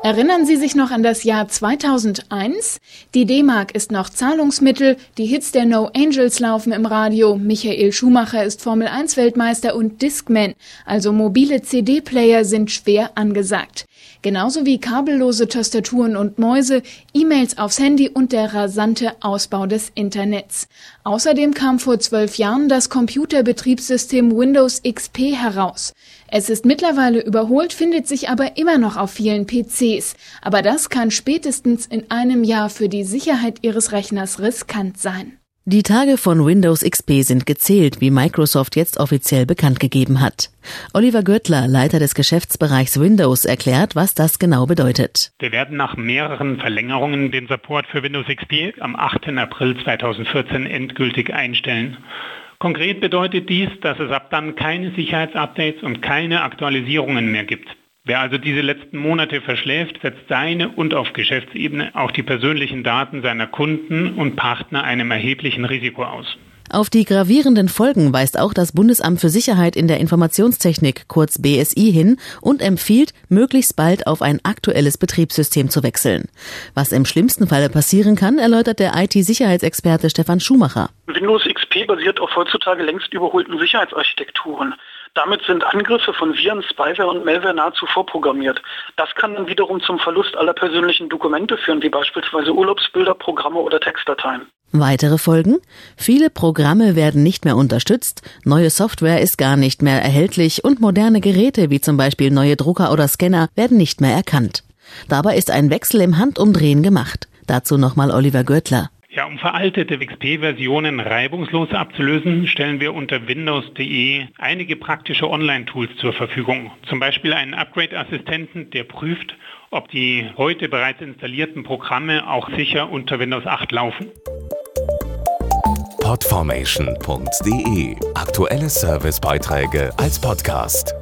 Erinnern Sie sich noch an das Jahr 2001? Die D-Mark ist noch Zahlungsmittel, die Hits der No Angels laufen im Radio, Michael Schumacher ist Formel 1 Weltmeister und Discman, also mobile CD-Player sind schwer angesagt. Genauso wie kabellose Tastaturen und Mäuse, E-Mails aufs Handy und der rasante Ausbau des Internets. Außerdem kam vor zwölf Jahren das Computerbetriebssystem Windows XP heraus. Es ist mittlerweile überholt, findet sich aber immer noch auf vielen PCs. Aber das kann spätestens in einem Jahr für die Sicherheit Ihres Rechners riskant sein. Die Tage von Windows XP sind gezählt, wie Microsoft jetzt offiziell bekannt gegeben hat. Oliver Görtler, Leiter des Geschäftsbereichs Windows, erklärt, was das genau bedeutet. Wir werden nach mehreren Verlängerungen den Support für Windows XP am 8. April 2014 endgültig einstellen. Konkret bedeutet dies, dass es ab dann keine Sicherheitsupdates und keine Aktualisierungen mehr gibt. Wer also diese letzten Monate verschläft, setzt seine und auf Geschäftsebene auch die persönlichen Daten seiner Kunden und Partner einem erheblichen Risiko aus. Auf die gravierenden Folgen weist auch das Bundesamt für Sicherheit in der Informationstechnik kurz BSI hin und empfiehlt, möglichst bald auf ein aktuelles Betriebssystem zu wechseln. Was im schlimmsten Falle passieren kann, erläutert der IT-Sicherheitsexperte Stefan Schumacher. Windows XP basiert auf heutzutage längst überholten Sicherheitsarchitekturen. Damit sind Angriffe von Viren, Spyware und Malware nahezu vorprogrammiert. Das kann dann wiederum zum Verlust aller persönlichen Dokumente führen, wie beispielsweise Urlaubsbilder, Programme oder Textdateien. Weitere Folgen? Viele Programme werden nicht mehr unterstützt, neue Software ist gar nicht mehr erhältlich und moderne Geräte wie zum Beispiel neue Drucker oder Scanner werden nicht mehr erkannt. Dabei ist ein Wechsel im Handumdrehen gemacht. Dazu nochmal Oliver Görtler. Ja, um veraltete XP-Versionen reibungslos abzulösen, stellen wir unter windows.de einige praktische Online-Tools zur Verfügung. Zum Beispiel einen Upgrade-Assistenten, der prüft, ob die heute bereits installierten Programme auch sicher unter Windows 8 laufen. Podformation.de Aktuelle Servicebeiträge als Podcast.